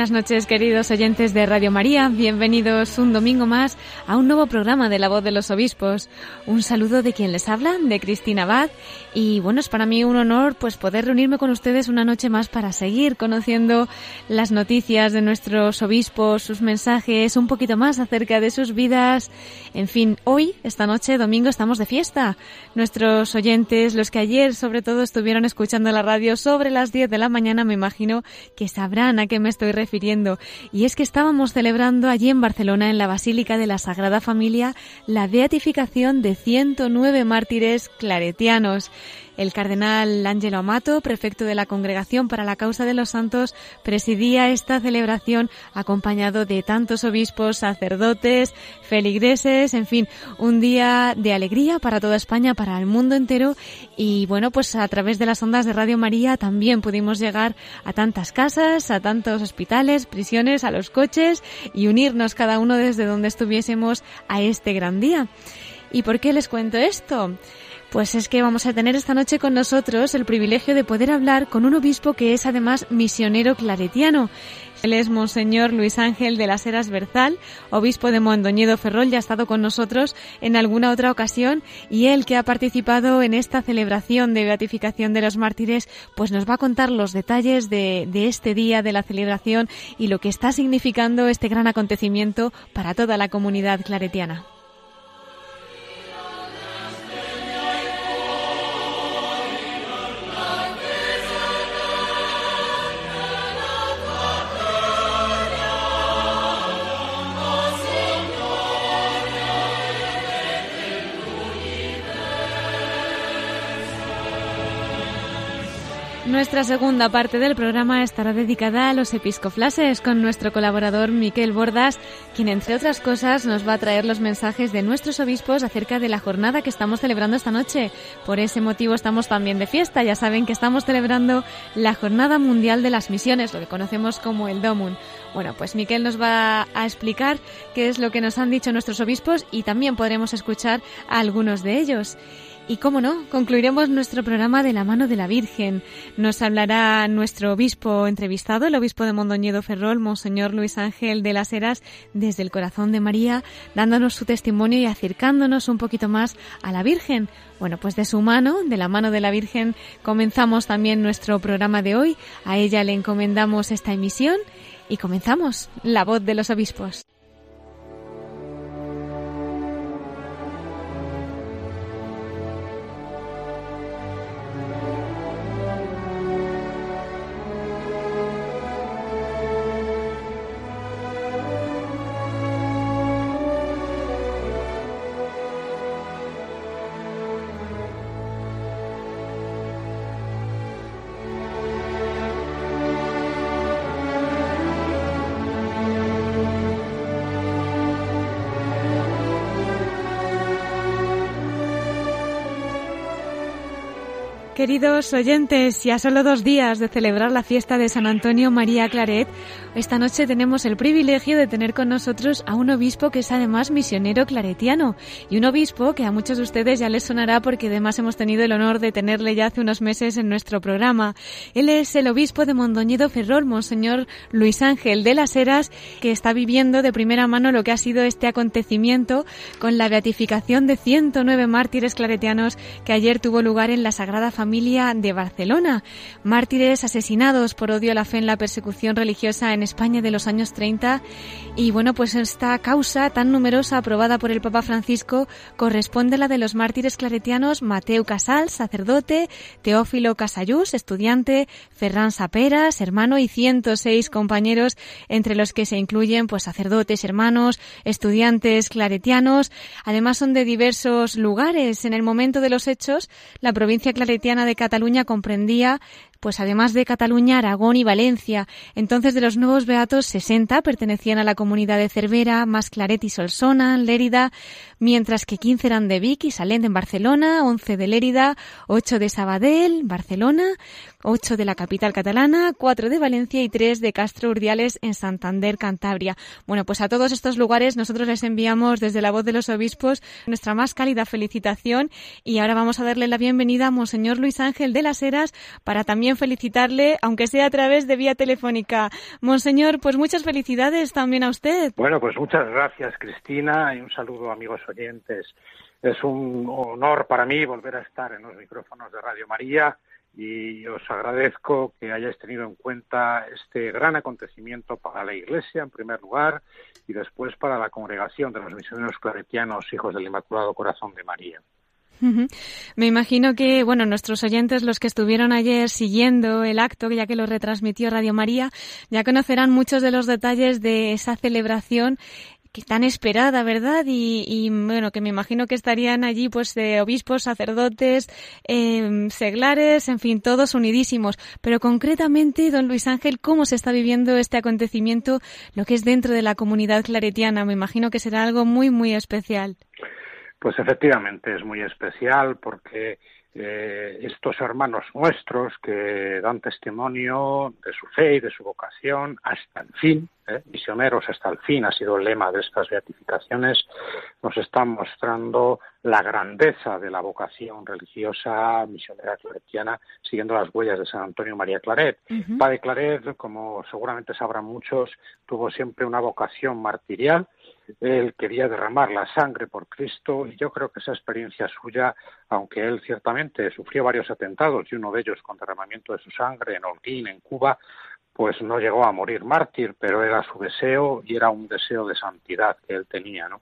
Buenas noches, queridos oyentes de Radio María. Bienvenidos un domingo más a un nuevo programa de La Voz de los Obispos. Un saludo de quien les habla, de Cristina Abad. Y bueno, es para mí un honor pues poder reunirme con ustedes una noche más para seguir conociendo las noticias de nuestros obispos, sus mensajes, un poquito más acerca de sus vidas. En fin, hoy, esta noche, domingo, estamos de fiesta. Nuestros oyentes, los que ayer sobre todo estuvieron escuchando la radio sobre las 10 de la mañana, me imagino que sabrán a qué me estoy refiriendo. Y es que estábamos celebrando allí en Barcelona, en la Basílica de la Sagrada Familia, la beatificación de 109 mártires claretianos. El cardenal Ángelo Amato, prefecto de la Congregación para la Causa de los Santos, presidía esta celebración acompañado de tantos obispos, sacerdotes, feligreses, en fin, un día de alegría para toda España, para el mundo entero y bueno, pues a través de las ondas de Radio María también pudimos llegar a tantas casas, a tantos hospitales, prisiones, a los coches y unirnos cada uno desde donde estuviésemos a este gran día. ¿Y por qué les cuento esto? Pues es que vamos a tener esta noche con nosotros el privilegio de poder hablar con un obispo que es además misionero claretiano. Él es Monseñor Luis Ángel de las Heras Berzal, obispo de Mondoñedo Ferrol, ya ha estado con nosotros en alguna otra ocasión y él que ha participado en esta celebración de beatificación de los mártires, pues nos va a contar los detalles de, de este día de la celebración y lo que está significando este gran acontecimiento para toda la comunidad claretiana. Nuestra segunda parte del programa estará dedicada a los episcoflases con nuestro colaborador Miquel Bordas, quien entre otras cosas nos va a traer los mensajes de nuestros obispos acerca de la jornada que estamos celebrando esta noche. Por ese motivo estamos también de fiesta. Ya saben que estamos celebrando la Jornada Mundial de las Misiones, lo que conocemos como el DOMUN. Bueno, pues Miquel nos va a explicar qué es lo que nos han dicho nuestros obispos y también podremos escuchar a algunos de ellos. Y cómo no, concluiremos nuestro programa de la mano de la Virgen. Nos hablará nuestro obispo entrevistado, el obispo de Mondoñedo Ferrol, Monseñor Luis Ángel de las Heras, desde el corazón de María, dándonos su testimonio y acercándonos un poquito más a la Virgen. Bueno, pues de su mano, de la mano de la Virgen, comenzamos también nuestro programa de hoy. A ella le encomendamos esta emisión y comenzamos la voz de los obispos. Queridos oyentes, ya solo dos días de celebrar la fiesta de San Antonio María Claret, esta noche tenemos el privilegio de tener con nosotros a un obispo que es además misionero claretiano y un obispo que a muchos de ustedes ya les sonará porque además hemos tenido el honor de tenerle ya hace unos meses en nuestro programa. Él es el obispo de Mondoñedo Ferrol, Monseñor Luis Ángel de las Heras, que está viviendo de primera mano lo que ha sido este acontecimiento con la beatificación de 109 mártires claretianos que ayer tuvo lugar en la Sagrada Familia de Barcelona, mártires asesinados por odio a la fe en la persecución religiosa en España de los años 30. Y bueno, pues esta causa tan numerosa aprobada por el Papa Francisco corresponde a la de los mártires claretianos Mateo Casal, sacerdote, Teófilo Casayús, estudiante, Ferran Saperas, hermano y 106 compañeros, entre los que se incluyen pues sacerdotes, hermanos, estudiantes claretianos. Además son de diversos lugares. En el momento de los hechos, la provincia claretiana De Cataluña comprendía pues además de Cataluña, Aragón y Valencia. Entonces, de los nuevos beatos, 60 pertenecían a la comunidad de Cervera, más Claret y Solsona, Lérida, mientras que 15 eran de Vic y Salent en Barcelona, 11 de Lérida, 8 de Sabadell, Barcelona, 8 de la capital catalana, 4 de Valencia y 3 de Castro Urdiales en Santander, Cantabria. Bueno, pues a todos estos lugares nosotros les enviamos desde la voz de los obispos nuestra más cálida felicitación y ahora vamos a darle la bienvenida a Monseñor Luis Ángel de las Heras para también felicitarle, aunque sea a través de vía telefónica. Monseñor, pues muchas felicidades también a usted. Bueno, pues muchas gracias Cristina y un saludo amigos oyentes. Es un honor para mí volver a estar en los micrófonos de Radio María y os agradezco que hayáis tenido en cuenta este gran acontecimiento para la Iglesia, en primer lugar, y después para la congregación de los misioneros claretianos, hijos del Inmaculado Corazón de María. Me imagino que, bueno, nuestros oyentes, los que estuvieron ayer siguiendo el acto, ya que lo retransmitió Radio María, ya conocerán muchos de los detalles de esa celebración que tan esperada, ¿verdad? Y, bueno, que me imagino que estarían allí pues de obispos, sacerdotes, eh, seglares, en fin, todos unidísimos. Pero concretamente, don Luis Ángel, ¿cómo se está viviendo este acontecimiento, lo que es dentro de la comunidad claretiana? Me imagino que será algo muy, muy especial. Pues efectivamente es muy especial porque eh, estos hermanos nuestros que dan testimonio de su fe y de su vocación hasta el fin, ¿eh? misioneros hasta el fin ha sido el lema de estas beatificaciones, nos están mostrando la grandeza de la vocación religiosa misionera claretiana siguiendo las huellas de San Antonio María Claret. Padre Claret, como seguramente sabrán muchos, tuvo siempre una vocación martirial él quería derramar la sangre por Cristo y yo creo que esa experiencia suya, aunque él ciertamente sufrió varios atentados y uno de ellos con derramamiento de su sangre en Holguín, en Cuba, pues no llegó a morir mártir, pero era su deseo y era un deseo de santidad que él tenía, ¿no?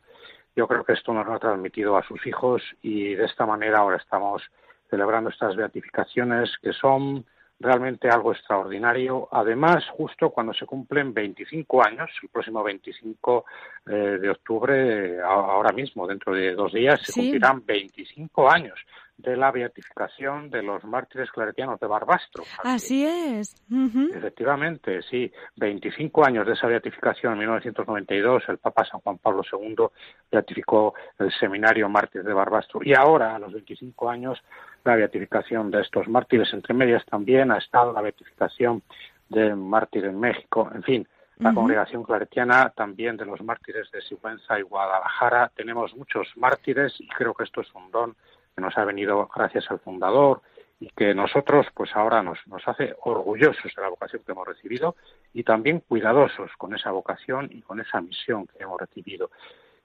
Yo creo que esto nos lo ha transmitido a sus hijos y de esta manera ahora estamos celebrando estas beatificaciones que son realmente algo extraordinario. Además, justo cuando se cumplen 25 años, el próximo 25 eh, de octubre, ahora mismo, dentro de dos días, se cumplirán 25 años de la beatificación de los mártires claretianos de Barbastro. Así, es. Efectivamente, sí. 25 años de esa beatificación, en 1992, el Papa San Juan Pablo II beatificó el seminario Mártires de Barbastro. Y ahora, a los 25 años, la beatificación de estos mártires. Entre medias también ha estado la beatificación de mártir en México. En fin, la congregación claretiana también de los mártires de Sigüenza y Guadalajara. Tenemos muchos mártires y creo que esto es un don que nos ha venido gracias al fundador y que nosotros pues ahora nos, nos hace orgullosos de la vocación que hemos recibido y también cuidadosos con esa vocación y con esa misión que hemos recibido.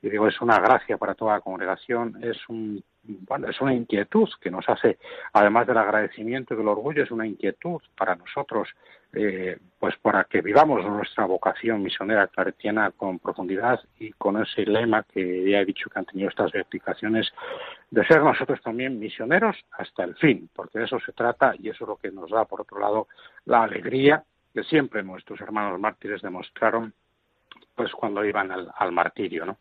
Y digo, es una gracia para toda la congregación, es un bueno, es una inquietud que nos hace, además del agradecimiento y del orgullo, es una inquietud para nosotros, eh, pues para que vivamos nuestra vocación misionera claretiana con profundidad y con ese lema que ya he dicho que han tenido estas beatificaciones, de ser nosotros también misioneros hasta el fin, porque de eso se trata y eso es lo que nos da, por otro lado, la alegría que siempre nuestros hermanos mártires demostraron, pues cuando iban al, al martirio, ¿no?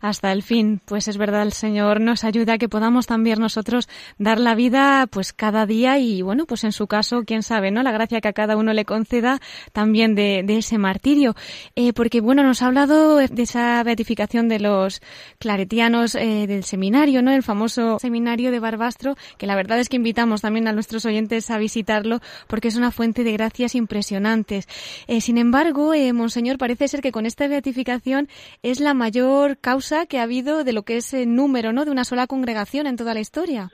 Hasta el fin, pues es verdad, el Señor nos ayuda a que podamos también nosotros dar la vida pues cada día y bueno, pues en su caso, quién sabe, ¿no? La gracia que a cada uno le conceda también de, ese martirio. Eh, porque bueno, nos ha hablado de esa beatificación de los claretianos eh, del seminario, ¿no? El famoso seminario de Barbastro, que la verdad es que invitamos también a nuestros oyentes a visitarlo porque es una fuente de gracias impresionantes. Eh, sin embargo, Monseñor, parece ser que con esta beatificación es la mayor mayor causa que ha habido de lo que es el número, ¿no? De una sola congregación en toda la historia.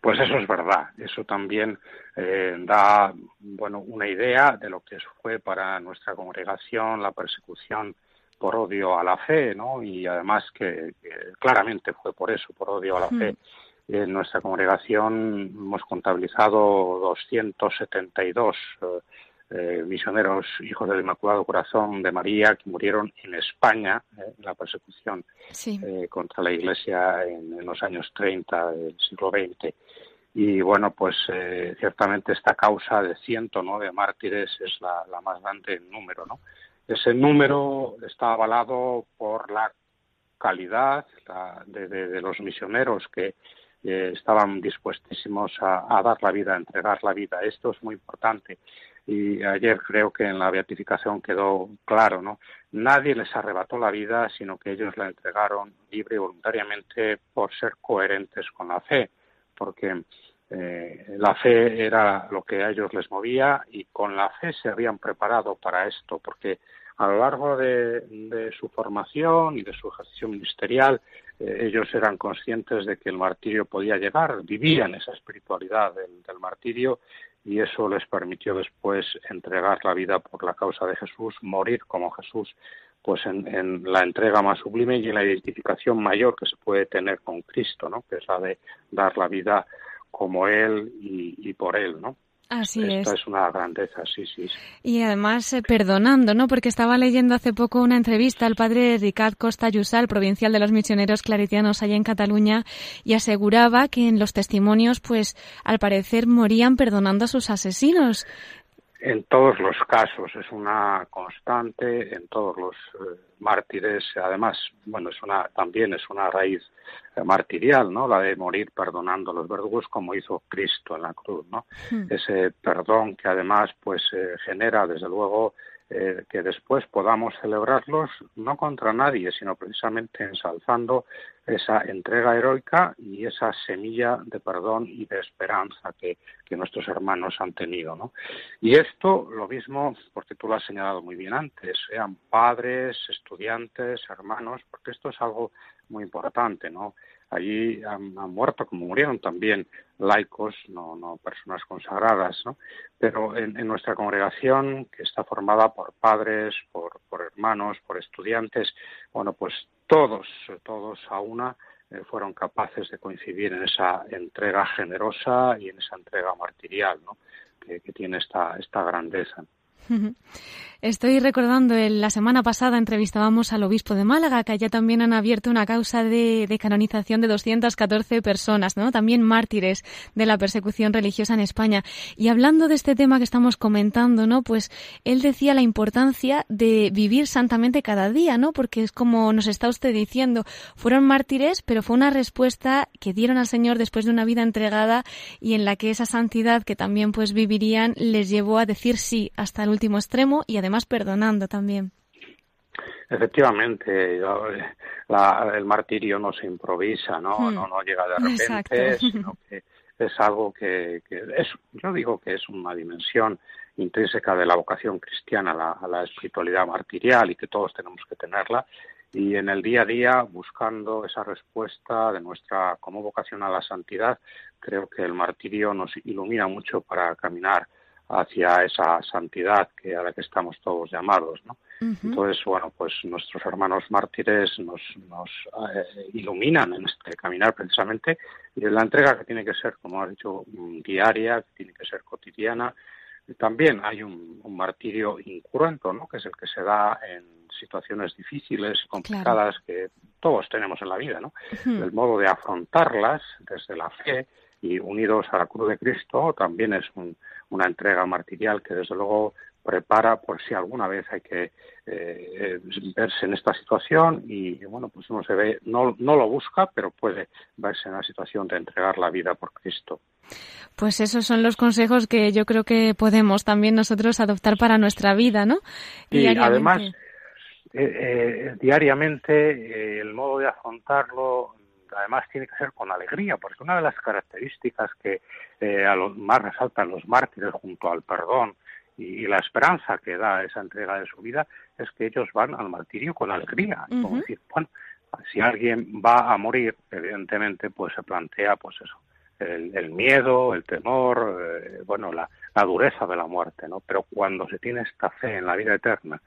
Pues eso es verdad. Eso también eh, da, bueno, una idea de lo que fue para nuestra congregación la persecución por odio a la fe, ¿no? Y además que, claramente fue por eso, por odio a la fe. En nuestra congregación hemos contabilizado 272 eh, misioneros hijos del Inmaculado Corazón de María que murieron en España eh, en la persecución eh, contra la Iglesia en, los años 30 del siglo XX. Y bueno, pues ciertamente esta causa de 109 mártires es la, más grande en número, ¿no? Ese número está avalado por la calidad de, los misioneros que eh, estaban dispuestísimos a, dar la vida, a entregar la vida. Esto es muy importante. Y ayer creo que en la beatificación quedó claro, ¿no? Nadie les arrebató la vida, sino que ellos la entregaron libre y voluntariamente por ser coherentes con la fe, porque eh, la fe era lo que a ellos les movía y con la fe se habían preparado para esto, porque a lo largo de, su formación y de su ejercicio ministerial, eh, ellos eran conscientes de que el martirio podía llegar, vivían esa espiritualidad del, martirio y eso les permitió después entregar la vida por la causa de Jesús, morir como Jesús, pues en, la entrega más sublime y en la identificación mayor que se puede tener con Cristo, ¿no? que es la de dar la vida como Él y, y por Él, ¿no? Así Esto es. es una grandeza, sí, sí. Y además eh, perdonando, ¿no? Porque estaba leyendo hace poco una entrevista al padre Ricard Costa Yusal, provincial de los misioneros claretianos allá en Cataluña, y aseguraba que en los testimonios, pues, al parecer morían perdonando a sus asesinos en todos los casos, es una constante en todos los eh, mártires. Además, bueno, es una, también es una raíz eh, martirial, ¿no? La de morir perdonando a los verdugos como hizo Cristo en la cruz, ¿no? Hmm. Ese perdón que además, pues, eh, genera, desde luego, eh, que después podamos celebrarlos no contra nadie, sino precisamente ensalzando esa entrega heroica y esa semilla de perdón y de esperanza que, nuestros hermanos han tenido. ¿no? Y esto, lo mismo, porque tú lo has señalado muy bien antes, sean padres, estudiantes, hermanos, porque esto es algo muy importante, ¿no? Allí han, muerto, como murieron también laicos, no, no personas consagradas, ¿no? Pero en, nuestra congregación, que está formada por padres, por, hermanos, por estudiantes, bueno, pues todos, todos a una eh, fueron capaces de coincidir en esa entrega generosa y en esa entrega martirial. Que, que tiene esta, esta grandeza. Estoy recordando, en la semana pasada entrevistábamos al obispo de Málaga, que allá también han abierto una causa de, canonización de 214 personas, ¿no? También mártires de la persecución religiosa en España. Y hablando de este tema que estamos comentando, ¿no? Pues él decía la importancia de vivir santamente cada día, ¿no? Porque es como nos está usted diciendo, fueron mártires, pero fue una respuesta que dieron al Señor después de una vida entregada y en la que esa santidad que también pues vivirían les llevó a decir sí hasta el último extremo y además perdonando también. Efectivamente, el martirio no se improvisa, ¿no? Hmm. No, no llega de repente, sino que es algo que, es, yo digo que es una dimensión intrínseca de la vocación cristiana, a la espiritualidad martirial y que todos tenemos que tenerla. Y en el día a día, buscando esa respuesta de nuestra como vocación a la santidad, creo que el martirio nos ilumina mucho para caminar hacia esa santidad que a la que estamos todos llamados, ¿no? Entonces, bueno, pues nuestros hermanos mártires nos, nos eh, iluminan en este caminar precisamente y en la entrega que tiene que ser, como has dicho, mm, diaria, que tiene que ser cotidiana. también hay un, martirio incruento, ¿no? Que es el que se da en situaciones difíciles y complicadas que todos tenemos en la vida, ¿no? El modo de afrontarlas desde la fe y unidos a la cruz de Cristo también es una entrega martirial que desde luego prepara por si alguna vez hay que eh, verse en esta situación y bueno pues uno se ve no, no lo busca pero puede verse en la situación de entregar la vida por Cristo. Pues esos son los consejos que yo creo que podemos también nosotros adoptar para nuestra vida no y además eh, eh, diariamente el modo de afrontarlo además tiene que ser con alegría, porque una de las características que eh, a los más resaltan los mártires junto al perdón y, la esperanza que da esa entrega de su vida es que ellos van al martirio con alegría. Como decir, bueno, si alguien va a morir, evidentemente, pues se plantea, pues eso, el, miedo, el temor, eh, bueno, la, la dureza de la muerte, ¿no? Pero cuando se tiene esta fe en la vida eterna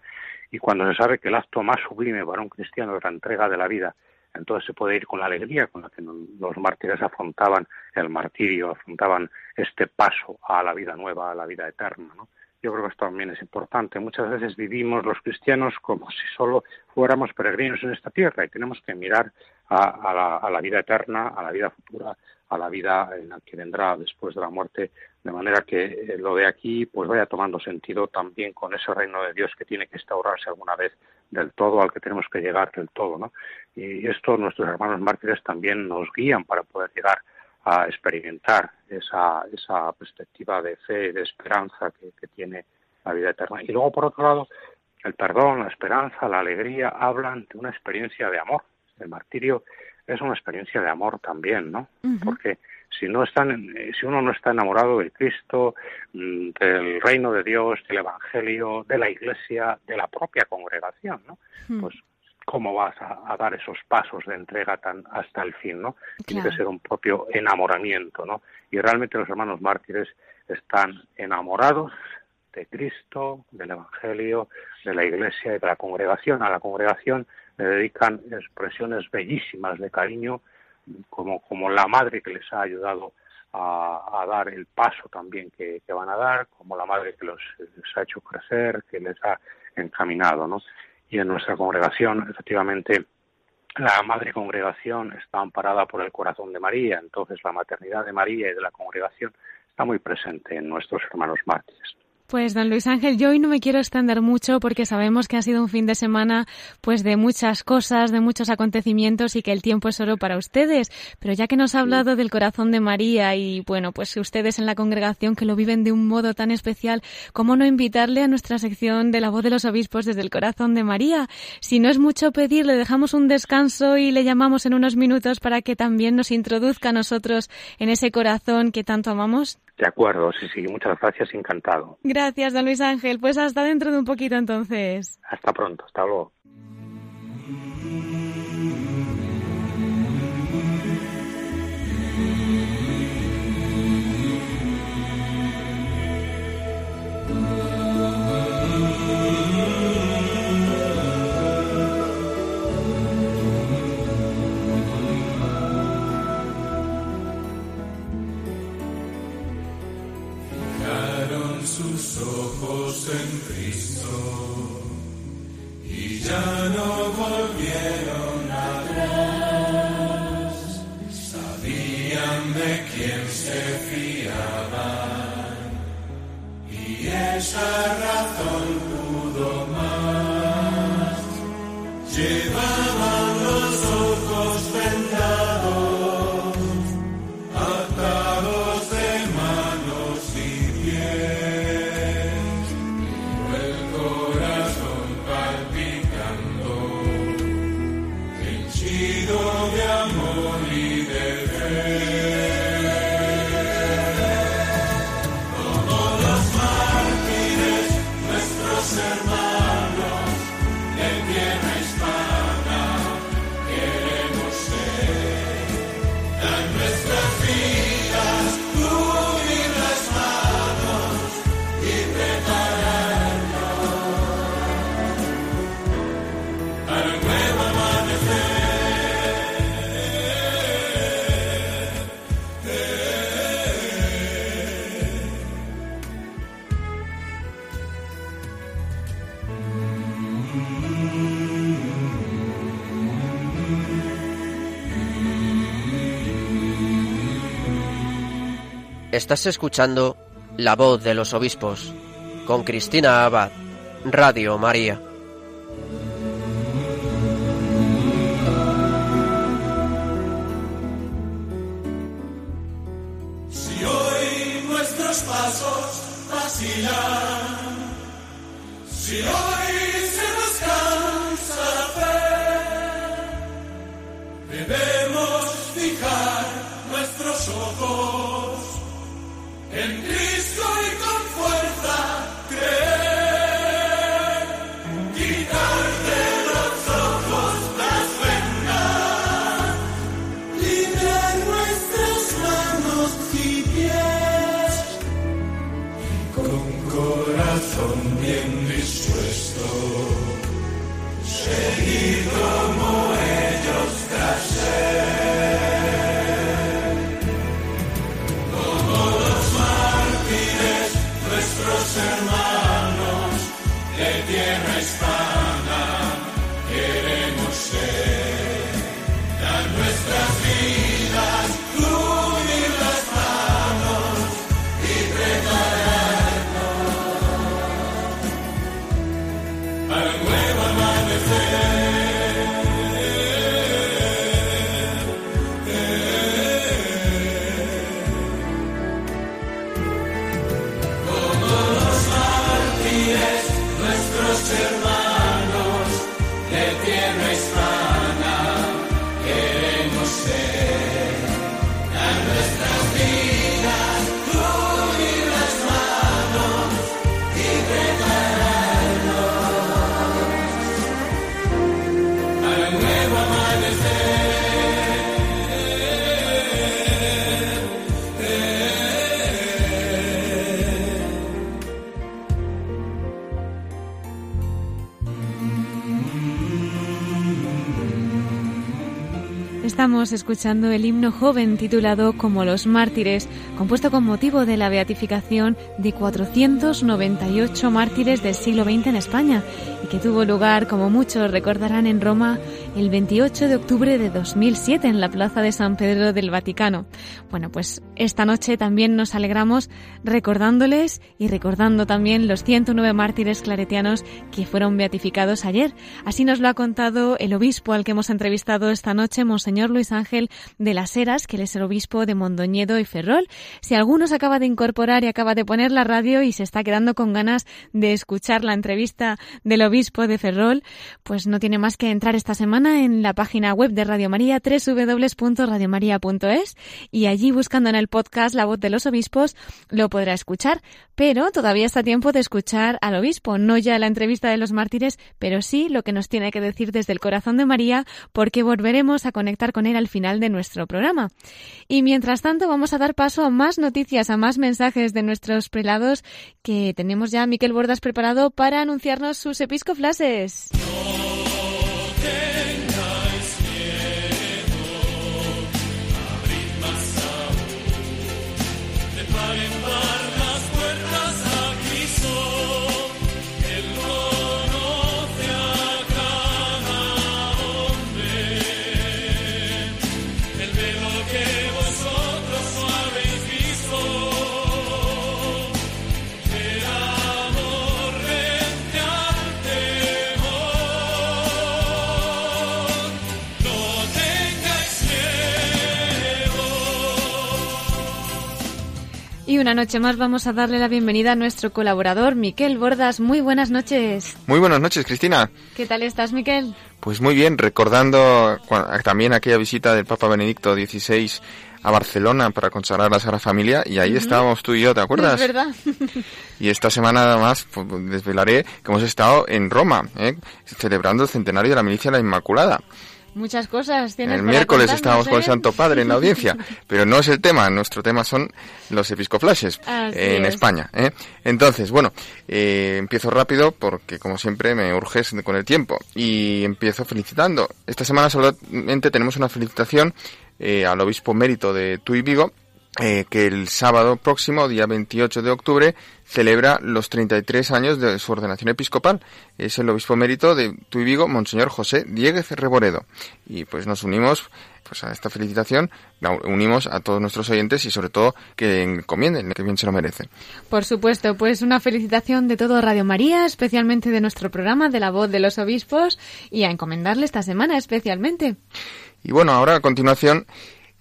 y cuando se sabe que el acto más sublime para un cristiano es la entrega de la vida entonces se puede ir con la alegría con la que los mártires afrontaban el martirio, afrontaban este paso a la vida nueva, a la vida eterna. ¿no? Yo creo que esto también es importante. Muchas veces vivimos los cristianos como si solo fuéramos peregrinos en esta tierra y tenemos que mirar a, la, vida eterna, a la vida futura, a la vida en la que vendrá después de la muerte, de manera que eh, lo de aquí pues vaya tomando sentido también con ese reino de Dios que tiene que instaurarse alguna vez del todo al que tenemos que llegar del todo, ¿no? Y esto nuestros hermanos mártires también nos guían para poder llegar a experimentar esa, esa perspectiva de fe y de esperanza que, que tiene la vida eterna. Y luego, por otro lado, el perdón, la esperanza, la alegría hablan de una experiencia de amor. El martirio es una experiencia de amor también, ¿no? Porque si no están, eh, si uno no está enamorado de Cristo, mm, del reino de Dios, del Evangelio, de la Iglesia, de la propia congregación, ¿no? Pues cómo vas a, dar esos pasos de entrega tan hasta el fin, ¿no? Tiene que ser un propio enamoramiento, ¿no? Y realmente los hermanos mártires están enamorados de Cristo, del Evangelio, de la Iglesia y de la congregación. A la congregación le dedican expresiones bellísimas de cariño, como, como la madre que les ha ayudado a, dar el paso también que, van a dar, como la madre que los, ha hecho crecer, que les ha encaminado, ¿no? Y en nuestra congregación, efectivamente, la madre congregación está amparada por el corazón de María, entonces la maternidad de María y de la congregación está muy presente en nuestros hermanos mártires. Pues don Luis Ángel, yo hoy no me quiero extender mucho porque sabemos que ha sido un fin de semana pues de muchas cosas, de muchos acontecimientos y que el tiempo es oro para ustedes. Pero ya que nos ha hablado del corazón de María y bueno, pues ustedes en la congregación que lo viven de un modo tan especial, ¿cómo no invitarle a nuestra sección de la voz de los obispos desde el corazón de María? Si no es mucho pedir, le dejamos un descanso y le llamamos en unos minutos para que también nos introduzca a nosotros en ese corazón que tanto amamos. De acuerdo, sí, sí, muchas gracias, encantado. Gracias, don Luis Ángel. Pues hasta dentro de un poquito entonces. Hasta pronto, hasta luego. no volvieron atrás, sabían de quién se fiaban y esa razón pudo más. Estás escuchando La voz de los obispos con Cristina Abad, Radio María. Si hoy nuestros pasos vacilan, si hoy se nos cansa la fe, debemos fijar nuestros ojos en Estamos escuchando el himno joven titulado Como los mártires, compuesto con motivo de la beatificación de 498 mártires del siglo XX en España y que tuvo lugar, como muchos recordarán, en Roma el 28 de octubre de 2007 en la Plaza de San Pedro del Vaticano. Bueno, pues esta noche también nos alegramos recordándoles y recordando también los 109 mártires claretianos que fueron beatificados ayer. Así nos lo ha contado el obispo al que hemos entrevistado esta noche, Monseñor Luis Ángel de las Heras, que es el obispo de Mondoñedo y Ferrol. Si alguno se acaba de incorporar y acaba de poner la radio y se está quedando con ganas de escuchar la entrevista del obispo de Ferrol, pues no tiene más que entrar esta semana en la página web de Radio María, www.radiomaria.es, y allí buscando en el podcast La voz de los obispos lo podrá escuchar. Pero todavía está tiempo de escuchar al obispo, no ya la entrevista de los mártires, pero sí lo que nos tiene que decir desde el corazón de María, porque volveremos a conectar con él al final de nuestro programa. Y mientras tanto vamos a dar paso a más noticias, a más mensajes de nuestros prelados que tenemos ya a Miquel Bordas preparado para anunciarnos sus episcoflases. Y una noche más vamos a darle la bienvenida a nuestro colaborador, Miquel Bordas. Muy buenas noches. Muy buenas noches, Cristina. ¿Qué tal estás, Miquel? Pues muy bien, recordando también aquella visita del Papa Benedicto XVI a Barcelona para consagrar la Sagrada Familia y ahí estábamos tú y yo, ¿te acuerdas? Es verdad. Y esta semana además pues, desvelaré que hemos estado en Roma, ¿eh? celebrando el centenario de la milicia de la Inmaculada. Muchas cosas tienes El miércoles estábamos con el ¿eh? Santo Padre en la audiencia, pero no es el tema, nuestro tema son los episcoflashes Así en es. España. ¿eh? Entonces, bueno, eh, empiezo rápido porque como siempre me urges con el tiempo y empiezo felicitando. Esta semana solamente tenemos una felicitación eh, al obispo mérito de Tuy Vigo, eh, que el sábado próximo, día 28 de octubre, celebra los 33 años de su ordenación episcopal. Es el obispo mérito de Tuy Vigo, Monseñor José Dieguez Reboredo. Y pues nos unimos pues a esta felicitación, la unimos a todos nuestros oyentes y sobre todo que encomienden, que bien se lo merecen. Por supuesto, pues una felicitación de todo Radio María, especialmente de nuestro programa de la voz de los obispos y a encomendarle esta semana especialmente. Y bueno, ahora a continuación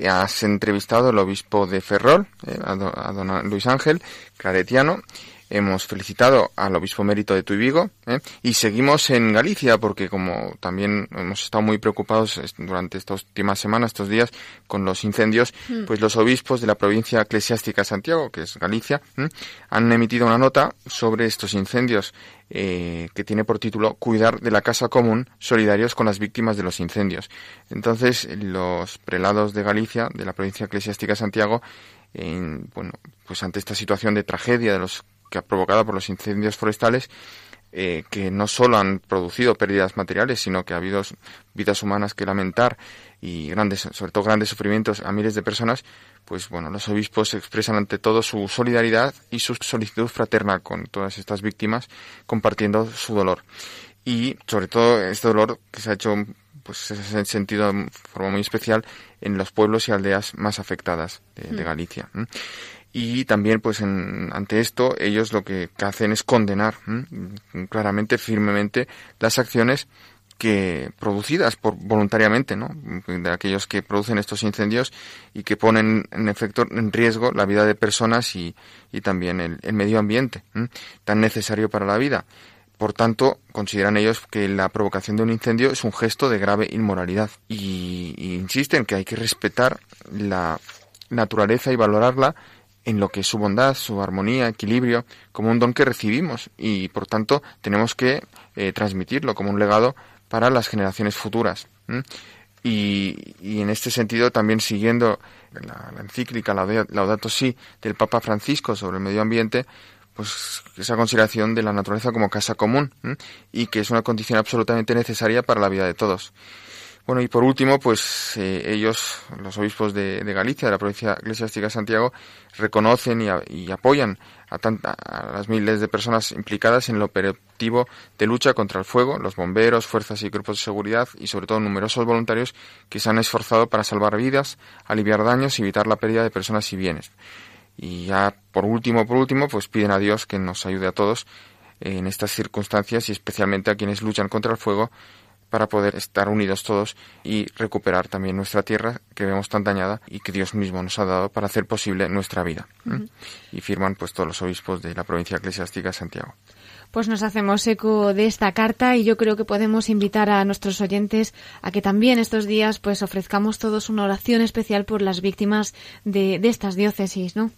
has entrevistado al obispo de Ferrol, eh, a, do- a don Luis Ángel Claretiano. Hemos felicitado al obispo mérito de Tuy Vigo ¿eh? y seguimos en Galicia porque como también hemos estado muy preocupados durante estas últimas semanas, estos días, con los incendios, pues los obispos de la provincia eclesiástica de Santiago, que es Galicia, ¿eh? han emitido una nota sobre estos incendios eh, que tiene por título Cuidar de la casa común, solidarios con las víctimas de los incendios. Entonces, los prelados de Galicia, de la provincia eclesiástica de Santiago, en- bueno, pues ante esta situación de tragedia de los que ha provocado por los incendios forestales, eh, que no solo han producido pérdidas materiales, sino que ha habido vidas humanas que lamentar y grandes, sobre todo grandes sufrimientos a miles de personas, pues bueno, los obispos expresan ante todo su solidaridad y su solicitud fraterna con todas estas víctimas, compartiendo su dolor. Y sobre todo este dolor que se ha hecho pues se ha sentido de forma muy especial en los pueblos y aldeas más afectadas de, de Galicia. Y también, pues, en- ante esto, ellos lo que hacen es condenar claramente, firmemente, las acciones que producidas por voluntariamente, ¿no? De aquellos que producen estos incendios y que ponen en efecto en riesgo la vida de personas y, también el, el medio ambiente, tan necesario para la vida. Por tanto, consideran ellos que la provocación de un incendio es un gesto de grave inmoralidad y, y insisten que hay que respetar la naturaleza y valorarla en lo que es su bondad, su armonía, equilibrio, como un don que recibimos y por tanto tenemos que eh, transmitirlo como un legado para las generaciones futuras. Y, en este sentido también siguiendo la, la encíclica Laudato Si del Papa Francisco sobre el medio ambiente, pues esa consideración de la naturaleza como casa común y que es una condición absolutamente necesaria para la vida de todos. Bueno, y por último, pues eh, ellos, los obispos de, Galicia, de la provincia eclesiástica de Santiago, reconocen y apoyan a, tanta, a, las miles de personas implicadas en el operativo de lucha contra el fuego, los bomberos, fuerzas y grupos de seguridad y sobre todo numerosos voluntarios que se han esforzado para salvar vidas, aliviar daños y evitar la pérdida de personas y bienes. Y ya por último, por último, pues piden a Dios que nos ayude a todos en estas circunstancias y especialmente a quienes luchan contra el fuego para poder estar unidos todos y recuperar también nuestra tierra que vemos tan dañada y que Dios mismo nos ha dado para hacer posible nuestra vida. Uh -huh. Y firman pues todos los obispos de la provincia eclesiástica de Santiago. Pues nos hacemos eco de esta carta y yo creo que podemos invitar a nuestros oyentes a que también estos días pues ofrezcamos todos una oración especial por las víctimas de, de estas diócesis, ¿no?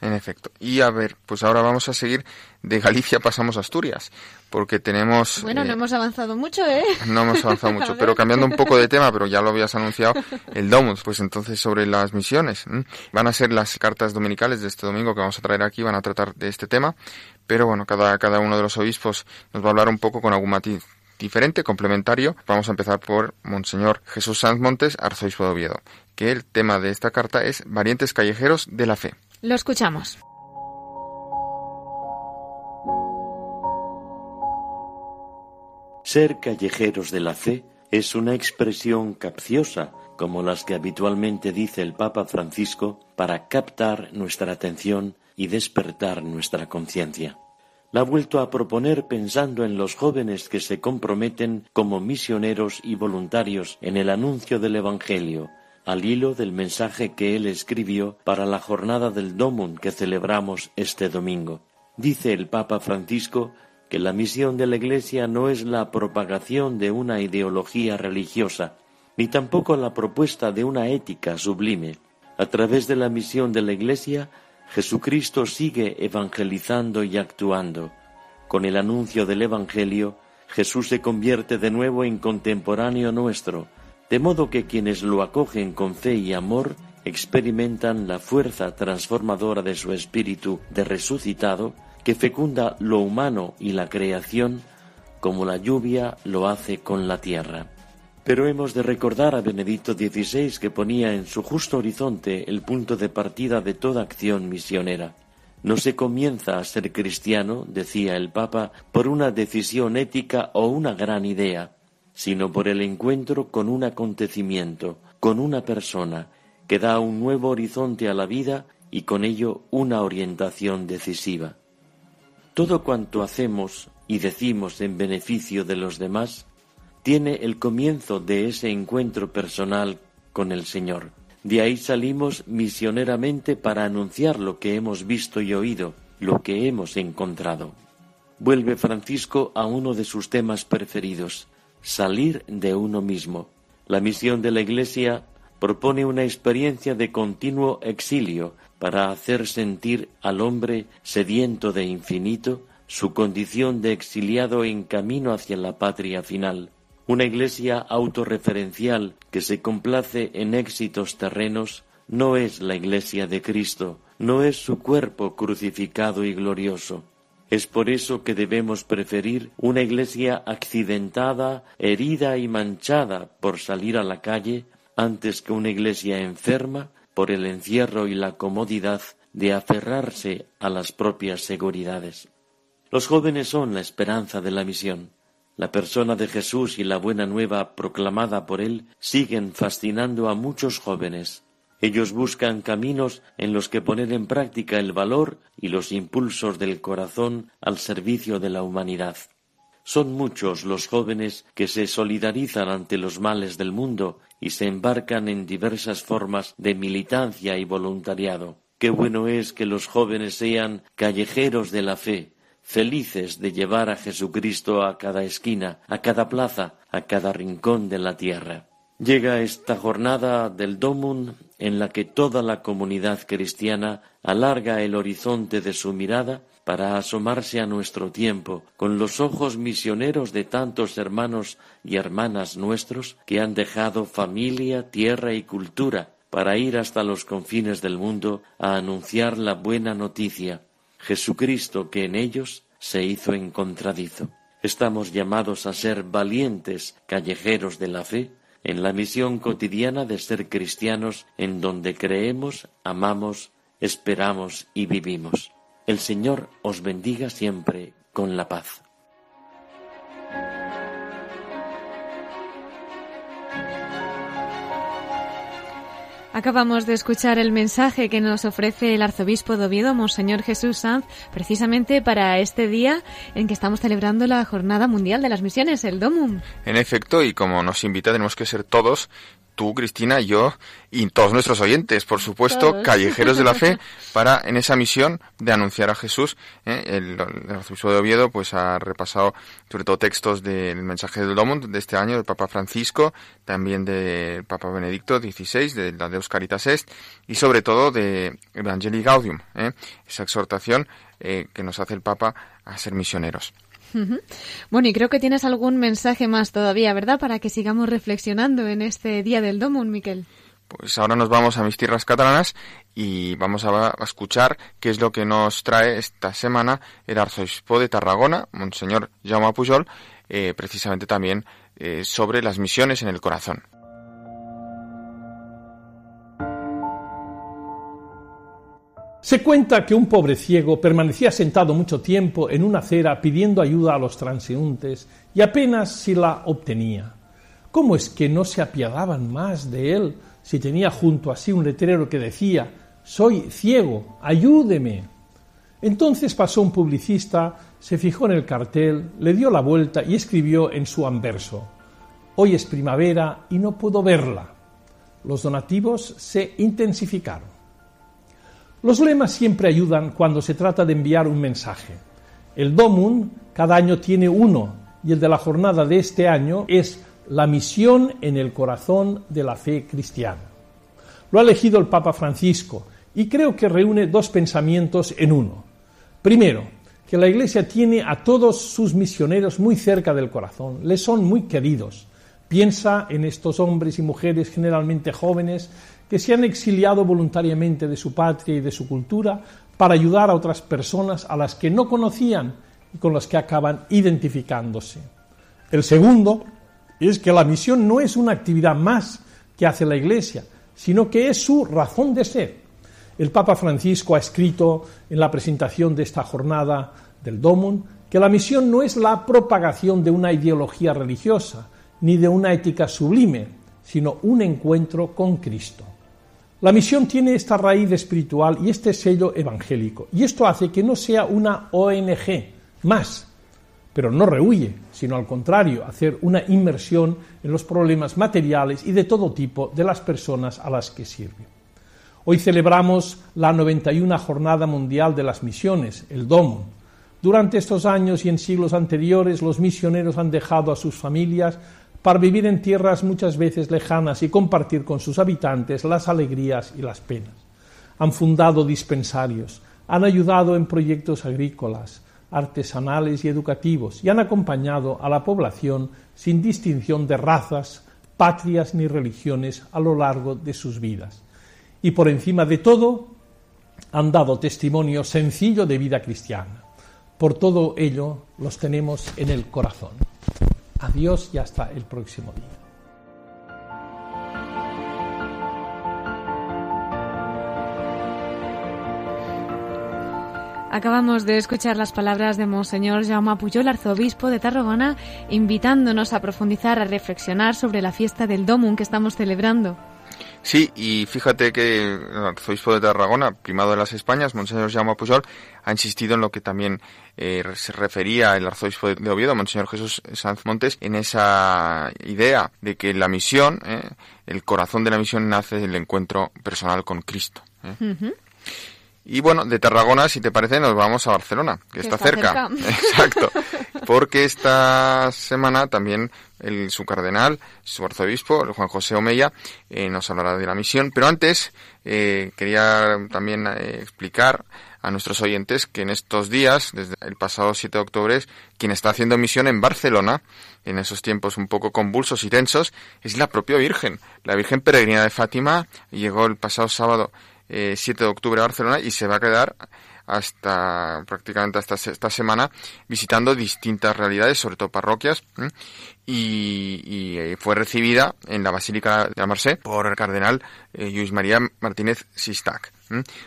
En efecto. Y a ver, pues ahora vamos a seguir de Galicia pasamos a Asturias, porque tenemos... Bueno, eh, no hemos avanzado mucho, ¿eh? No hemos avanzado mucho, pero cambiando un poco de tema, pero ya lo habías anunciado, el Domus, pues entonces sobre las misiones. ¿eh? Van a ser las cartas dominicales de este domingo que vamos a traer aquí, van a tratar de este tema, pero bueno, cada, cada uno de los obispos nos va a hablar un poco con algún matiz diferente, complementario. Vamos a empezar por Monseñor Jesús Sanz Montes, arzobispo de Oviedo, que el tema de esta carta es Variantes callejeros de la fe. Lo escuchamos. Ser callejeros de la fe es una expresión capciosa, como las que habitualmente dice el Papa Francisco, para captar nuestra atención y despertar nuestra conciencia. La ha vuelto a proponer pensando en los jóvenes que se comprometen como misioneros y voluntarios en el anuncio del Evangelio, al hilo del mensaje que él escribió para la jornada del Domum que celebramos este domingo. Dice el Papa Francisco que la misión de la Iglesia no es la propagación de una ideología religiosa, ni tampoco la propuesta de una ética sublime. A través de la misión de la Iglesia, Jesucristo sigue evangelizando y actuando. Con el anuncio del Evangelio, Jesús se convierte de nuevo en contemporáneo nuestro, de modo que quienes lo acogen con fe y amor experimentan la fuerza transformadora de su espíritu de resucitado que fecunda lo humano y la creación como la lluvia lo hace con la tierra. Pero hemos de recordar a Benedicto XVI que ponía en su justo horizonte el punto de partida de toda acción misionera. No se comienza a ser cristiano, decía el Papa, por una decisión ética o una gran idea, sino por el encuentro con un acontecimiento, con una persona, que da un nuevo horizonte a la vida y con ello una orientación decisiva. Todo cuanto hacemos y decimos en beneficio de los demás tiene el comienzo de ese encuentro personal con el Señor. De ahí salimos misioneramente para anunciar lo que hemos visto y oído, lo que hemos encontrado. Vuelve Francisco a uno de sus temas preferidos, salir de uno mismo. La misión de la Iglesia propone una experiencia de continuo exilio para hacer sentir al hombre sediento de infinito su condición de exiliado en camino hacia la patria final. Una iglesia autorreferencial que se complace en éxitos terrenos no es la iglesia de Cristo, no es su cuerpo crucificado y glorioso. Es por eso que debemos preferir una iglesia accidentada, herida y manchada por salir a la calle, antes que una iglesia enferma por el encierro y la comodidad de aferrarse a las propias seguridades. Los jóvenes son la esperanza de la misión. La persona de Jesús y la buena nueva proclamada por él siguen fascinando a muchos jóvenes. Ellos buscan caminos en los que poner en práctica el valor y los impulsos del corazón al servicio de la humanidad. Son muchos los jóvenes que se solidarizan ante los males del mundo y se embarcan en diversas formas de militancia y voluntariado. Qué bueno es que los jóvenes sean callejeros de la fe, felices de llevar a Jesucristo a cada esquina, a cada plaza, a cada rincón de la tierra. Llega esta jornada del Domum en la que toda la comunidad cristiana alarga el horizonte de su mirada para asomarse a nuestro tiempo con los ojos misioneros de tantos hermanos y hermanas nuestros que han dejado familia, tierra y cultura para ir hasta los confines del mundo a anunciar la buena noticia, Jesucristo que en ellos se hizo encontradizo. Estamos llamados a ser valientes callejeros de la fe en la misión cotidiana de ser cristianos en donde creemos, amamos, esperamos y vivimos. El Señor os bendiga siempre con la paz. Acabamos de escuchar el mensaje que nos ofrece el arzobispo de Oviedo, Monseñor Jesús Sanz, precisamente para este día en que estamos celebrando la Jornada Mundial de las Misiones, el DOMUM. En efecto, y como nos invita, tenemos que ser todos tú, Cristina, yo y todos nuestros oyentes, por supuesto, Todos. callejeros de la fe, para en esa misión de anunciar a Jesús. ¿eh? El, el arzobispo de Oviedo pues ha repasado sobre todo textos del mensaje del Domund de este año del Papa Francisco, también del Papa Benedicto XVI, de la Deus Caritas Est, y sobre todo de Evangelii Gaudium, ¿eh? esa exhortación eh, que nos hace el Papa a ser misioneros. Bueno, y creo que tienes algún mensaje más todavía, ¿verdad? Para que sigamos reflexionando en este día del DOMUM, Miquel. Pues ahora nos vamos a mis tierras catalanas y vamos a, a escuchar qué es lo que nos trae esta semana el arzobispo de Tarragona, Monseñor Jaume Pujol, eh, precisamente también eh, sobre las misiones en el corazón. Se cuenta que un pobre ciego permanecía sentado mucho tiempo en una acera pidiendo ayuda a los transeúntes y apenas si la obtenía. ¿Cómo es que no se apiadaban más de él si tenía junto a sí un letrero que decía Soy ciego, ayúdeme? Entonces pasó un publicista, se fijó en el cartel, le dio la vuelta y escribió en su anverso Hoy es primavera y no puedo verla. Los donativos se intensificaron. Los lemas siempre ayudan cuando se trata de enviar un mensaje. El DOMUN cada año tiene uno y el de la jornada de este año es la misión en el corazón de la fe cristiana. Lo ha elegido el Papa Francisco y creo que reúne dos pensamientos en uno. Primero, que la Iglesia tiene a todos sus misioneros muy cerca del corazón, les son muy queridos. Piensa en estos hombres y mujeres generalmente jóvenes que se han exiliado voluntariamente de su patria y de su cultura para ayudar a otras personas a las que no conocían y con las que acaban identificándose. El segundo es que la misión no es una actividad más que hace la Iglesia, sino que es su razón de ser. El Papa Francisco ha escrito en la presentación de esta jornada del Domum que la misión no es la propagación de una ideología religiosa ni de una ética sublime, sino un encuentro con Cristo. La misión tiene esta raíz espiritual y este sello evangélico, y esto hace que no sea una ONG más, pero no rehuye, sino al contrario, hacer una inmersión en los problemas materiales y de todo tipo de las personas a las que sirve. Hoy celebramos la 91 Jornada Mundial de las Misiones, el DOMO. Durante estos años y en siglos anteriores, los misioneros han dejado a sus familias para vivir en tierras muchas veces lejanas y compartir con sus habitantes las alegrías y las penas. Han fundado dispensarios, han ayudado en proyectos agrícolas, artesanales y educativos y han acompañado a la población sin distinción de razas, patrias ni religiones a lo largo de sus vidas. Y por encima de todo, han dado testimonio sencillo de vida cristiana. Por todo ello, los tenemos en el corazón. Adiós y hasta el próximo día. Acabamos de escuchar las palabras de Monseñor Jaume Pujol, arzobispo de Tarragona, invitándonos a profundizar, a reflexionar sobre la fiesta del Domum que estamos celebrando. Sí, y fíjate que el arzobispo de Tarragona, primado de las Españas, Monseñor Jaume Pujol, ha insistido en lo que también eh, se refería el arzobispo de Oviedo, Monseñor Jesús Sanz Montes, en esa idea de que la misión, eh, el corazón de la misión nace del encuentro personal con Cristo. eh. Y bueno, de Tarragona, si te parece, nos vamos a Barcelona, que, Que está, está cerca. cerca. Exacto. Porque esta semana también el, su cardenal, su arzobispo, el Juan José Omeya, eh, nos hablará de la misión. Pero antes, eh, quería también eh, explicar a nuestros oyentes que en estos días, desde el pasado 7 de octubre, quien está haciendo misión en Barcelona, en esos tiempos un poco convulsos y tensos, es la propia Virgen. La Virgen Peregrina de Fátima llegó el pasado sábado eh, 7 de octubre a Barcelona y se va a quedar hasta prácticamente hasta esta semana visitando distintas realidades, sobre todo parroquias, y, y, eh, fue recibida en la Basílica de la Merced por el cardenal eh, Luis María Martínez Sistac.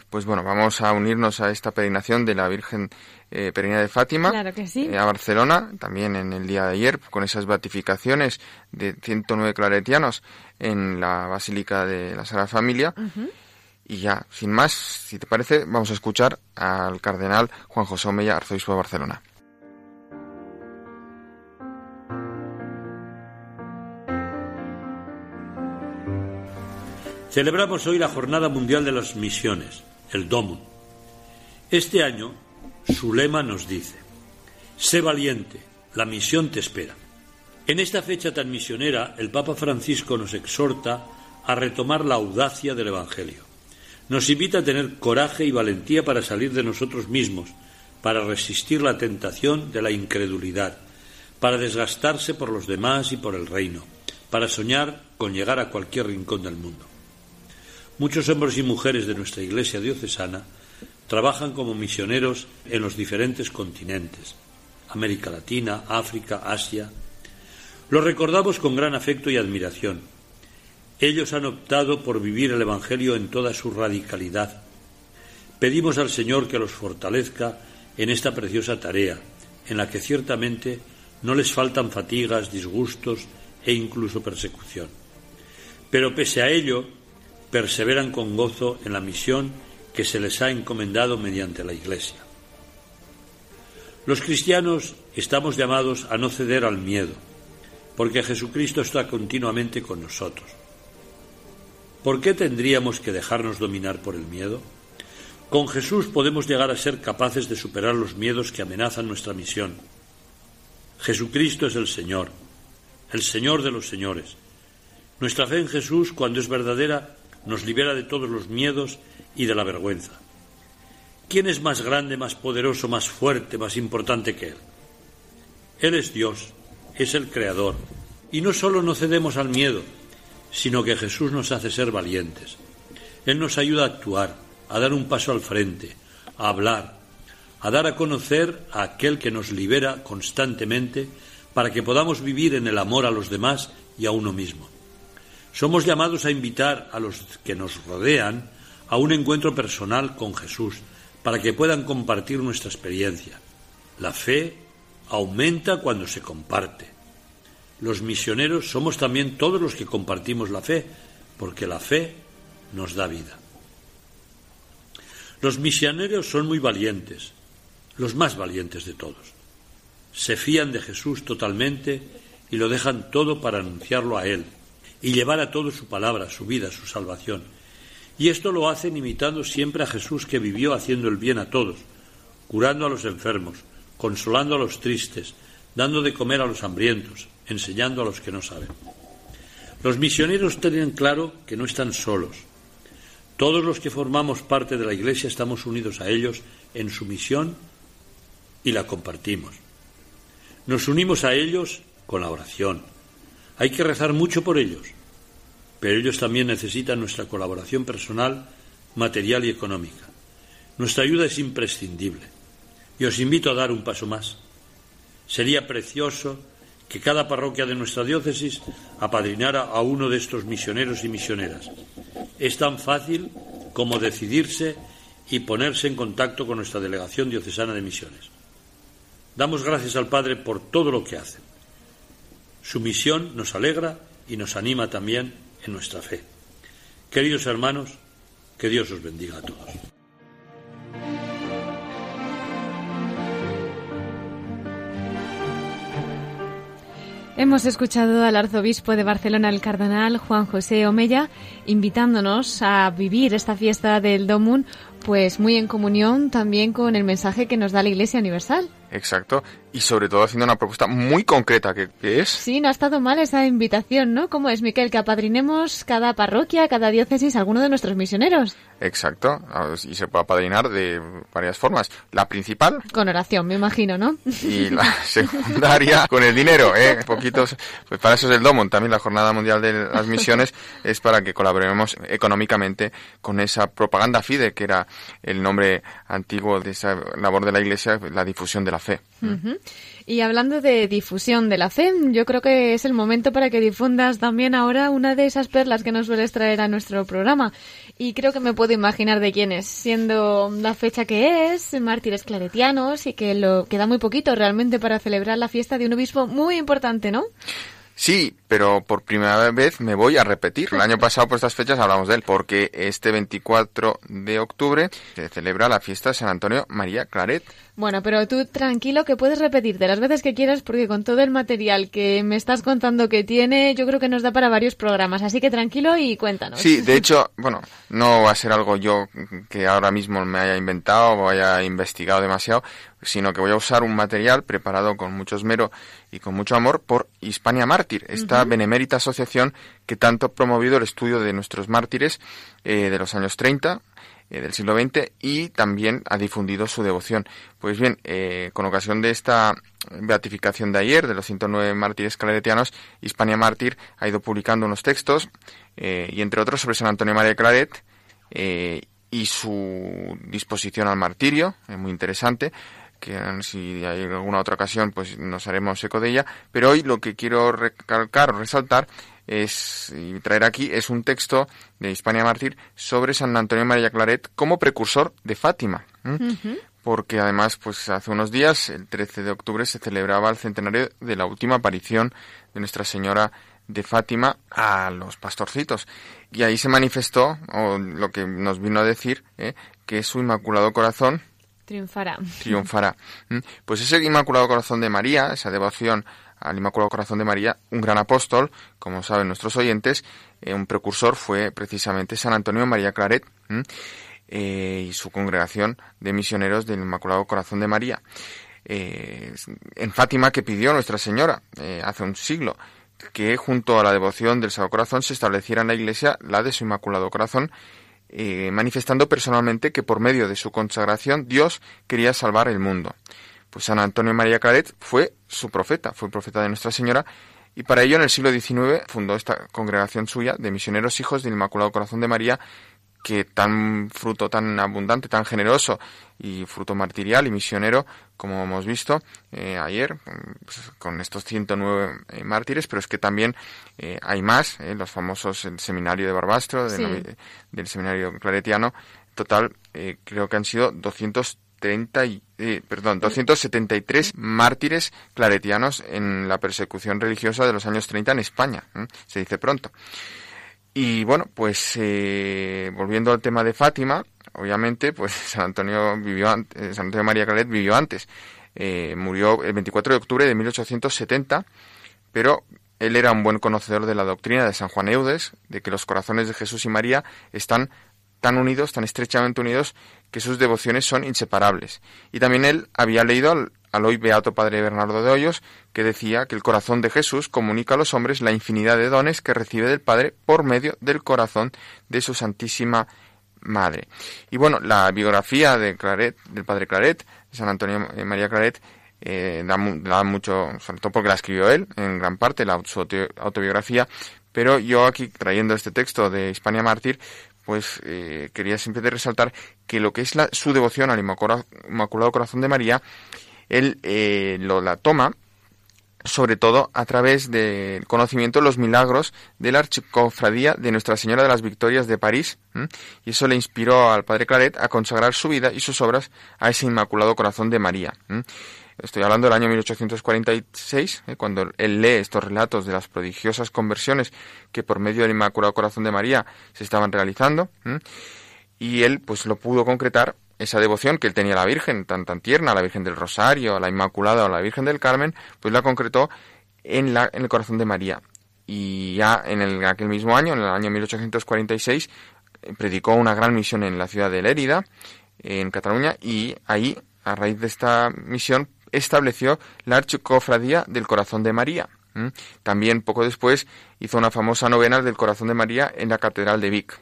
Pues bueno, vamos a unirnos a esta peregrinación de la Virgen eh, Peregrina de Fátima Claro que sí. eh, a Barcelona, también en el día de ayer, con esas beatificaciones de 109 claretianos en la Basílica de la Sagrada Familia. Y ya, sin más, si te parece, vamos a escuchar al cardenal Juan José Omeya, arzobispo de Barcelona. Celebramos hoy la Jornada Mundial de las Misiones, el DOMUN. Este año, su lema nos dice, sé valiente, la misión te espera. En esta fecha tan misionera, el Papa Francisco nos exhorta a retomar la audacia del Evangelio. Nos invita a tener coraje y valentía para salir de nosotros mismos, para resistir la tentación de la incredulidad, para desgastarse por los demás y por el reino, para soñar con llegar a cualquier rincón del mundo. Muchos hombres y mujeres de nuestra Iglesia diocesana trabajan como misioneros en los diferentes continentes, América Latina, África, Asia. Los recordamos con gran afecto y admiración. Ellos han optado por vivir el Evangelio en toda su radicalidad. Pedimos al Señor que los fortalezca en esta preciosa tarea, en la que ciertamente no les faltan fatigas, disgustos e incluso persecución. Pero pese a ello, perseveran con gozo en la misión que se les ha encomendado mediante la Iglesia. Los cristianos estamos llamados a no ceder al miedo, porque Jesucristo está continuamente con nosotros. ¿Por qué tendríamos que dejarnos dominar por el miedo? Con Jesús podemos llegar a ser capaces de superar los miedos que amenazan nuestra misión. Jesucristo es el Señor, el Señor de los señores. Nuestra fe en Jesús, cuando es verdadera, nos libera de todos los miedos y de la vergüenza. ¿Quién es más grande, más poderoso, más fuerte, más importante que Él? Él es Dios, es el Creador. Y no solo no cedemos al miedo, sino que Jesús nos hace ser valientes. Él nos ayuda a actuar, a dar un paso al frente, a hablar, a dar a conocer a aquel que nos libera constantemente para que podamos vivir en el amor a los demás y a uno mismo. Somos llamados a invitar a los que nos rodean a un encuentro personal con Jesús para que puedan compartir nuestra experiencia. La fe aumenta cuando se comparte. Los misioneros somos también todos los que compartimos la fe, porque la fe nos da vida. Los misioneros son muy valientes, los más valientes de todos. Se fían de Jesús totalmente y lo dejan todo para anunciarlo a Él y llevar a todos su palabra, su vida, su salvación. Y esto lo hacen imitando siempre a Jesús que vivió haciendo el bien a todos, curando a los enfermos, consolando a los tristes, dando de comer a los hambrientos, enseñando a los que no saben. Los misioneros tienen claro que no están solos. Todos los que formamos parte de la Iglesia estamos unidos a ellos en su misión y la compartimos. Nos unimos a ellos con la oración. Hay que rezar mucho por ellos, pero ellos también necesitan nuestra colaboración personal, material y económica. Nuestra ayuda es imprescindible. Y os invito a dar un paso más. Sería precioso que cada parroquia de nuestra diócesis apadrinara a uno de estos misioneros y misioneras. Es tan fácil como decidirse y ponerse en contacto con nuestra delegación diocesana de misiones. Damos gracias al Padre por todo lo que hacen. Su misión nos alegra y nos anima también en nuestra fe. Queridos hermanos, que Dios os bendiga a todos. Hemos escuchado al arzobispo de Barcelona, el cardenal Juan José Omeya, invitándonos a vivir esta fiesta del Domun pues muy en comunión también con el mensaje que nos da la Iglesia Universal. Exacto, y sobre todo haciendo una propuesta muy concreta que, que, es. Sí, no ha estado mal esa invitación, ¿no? ¿Cómo es, Miquel? Que apadrinemos cada parroquia, cada diócesis, alguno de nuestros misioneros. Exacto, y se puede apadrinar de varias formas. La principal. Con oración, me imagino, ¿no? Y la secundaria, con el dinero, ¿eh? Poquitos, pues para eso es el DOMON, también la Jornada Mundial de las Misiones, es para que colaboremos económicamente con esa propaganda FIDE, que era el nombre antiguo de esa labor de la Iglesia, la difusión de la fe. Uh -huh. Y hablando de difusión de la fe, yo creo que es el momento para que difundas también ahora una de esas perlas que nos sueles traer a nuestro programa. Y creo que me puedo imaginar de quién es, siendo la fecha que es, mártires claretianos, y que lo queda muy poquito realmente para celebrar la fiesta de un obispo muy importante, ¿no? Sí, pero por primera vez me voy a repetir. El año pasado por estas fechas hablamos de él, porque este 24 de octubre se celebra la fiesta de San Antonio María Claret. Bueno, pero tú tranquilo que puedes repetirte las veces que quieras porque con todo el material que me estás contando que tiene, yo creo que nos da para varios programas. Así que tranquilo y cuéntanos. Sí, de hecho, bueno, no va a ser algo yo que ahora mismo me haya inventado o haya investigado demasiado, sino que voy a usar un material preparado con mucho esmero y con mucho amor por Hispania Mártir, esta benemérita asociación que tanto ha promovido el estudio de nuestros mártires eh, de los años 30 eh, del siglo XX y también ha difundido su devoción. Pues bien, eh, con ocasión de esta beatificación de ayer, de los 109 mártires claretianos, Hispania Mártir ha ido publicando unos textos, y entre otros sobre San Antonio María Claret, y su disposición al martirio, muy interesante, que si hay alguna otra ocasión pues nos haremos eco de ella, pero hoy lo que quiero recalcar o resaltar es y traer aquí es un texto de Hispania Mártir sobre San Antonio María Claret como precursor de Fátima. -huh. Porque además, pues hace unos días, el 13 de octubre, se celebraba el centenario de la última aparición de Nuestra Señora de Fátima a los pastorcitos. Y ahí se manifestó, o lo que nos vino a decir, ¿eh? que su Inmaculado Corazón triunfará. Triunfará. Pues ese Inmaculado Corazón de María, esa devoción al Inmaculado Corazón de María, un gran apóstol, como saben nuestros oyentes, eh, un precursor fue precisamente San Antonio María Claret eh, y su congregación de misioneros del Inmaculado Corazón de María. Eh, en Fátima que pidió Nuestra Señora hace un siglo que junto a la devoción del Sagrado Corazón se estableciera en la Iglesia la de su Inmaculado Corazón eh, manifestando personalmente que por medio de su consagración Dios quería salvar el mundo. Pues San Antonio María Claret fue su profeta, fue profeta de Nuestra Señora, y para ello en el siglo XIX fundó esta congregación suya de misioneros hijos del Inmaculado Corazón de María, que tan fruto tan abundante, tan generoso y fruto martirial y misionero, como hemos visto eh, ayer, pues, con estos 109 eh, mártires, pero es que también eh, hay más, los famosos el seminario de Barbastro, sí. del seminario claretiano, total creo que han sido 230 y, perdón, 273 mártires claretianos en la persecución religiosa de los años 30 en España, se dice pronto. Y bueno, pues eh, volviendo al tema de Fátima, obviamente, pues San Antonio vivió antes, San Antonio María Claret vivió antes. Eh, murió el 24 de octubre de 1870, pero él era un buen conocedor de la doctrina de San Juan Eudes, de que los corazones de Jesús y María están tan unidos, tan estrechamente unidos, que sus devociones son inseparables. Y también él había leído al, hoy beato padre Bernardo de Hoyos, que decía que el corazón de Jesús comunica a los hombres la infinidad de dones que recibe del Padre por medio del corazón de su Santísima Madre. Y bueno, la biografía de Claret, del padre Claret, de San Antonio María Claret, eh, da, da, mucho, porque la escribió él, en gran parte, la, su autobiografía, pero yo aquí, trayendo este texto de Hispania Mártir, pues eh, quería simplemente resaltar que lo que es la, su devoción al Inmaculado Corazón de María, él eh, lo la toma sobre todo a través del conocimiento de los milagros de la archicofradía de Nuestra Señora de las Victorias de París, y eso le inspiró al padre Claret a consagrar su vida y sus obras a ese Inmaculado Corazón de María. Estoy hablando del año 1846, ¿eh? cuando él lee estos relatos de las prodigiosas conversiones que por medio del Inmaculado Corazón de María se estaban realizando, y él pues lo pudo concretar esa devoción que él tenía a la Virgen, tan tan tierna, a la Virgen del Rosario, a la Inmaculada o a la Virgen del Carmen, pues la concretó en, la, en el corazón de María. Y ya en el, aquel mismo año, en el año 1846, predicó una gran misión en la ciudad de Lérida, en Cataluña y ahí, a raíz de esta misión, estableció la Archicofradía del Corazón de María. También poco después hizo una famosa novena del Corazón de María en la Catedral de Vic.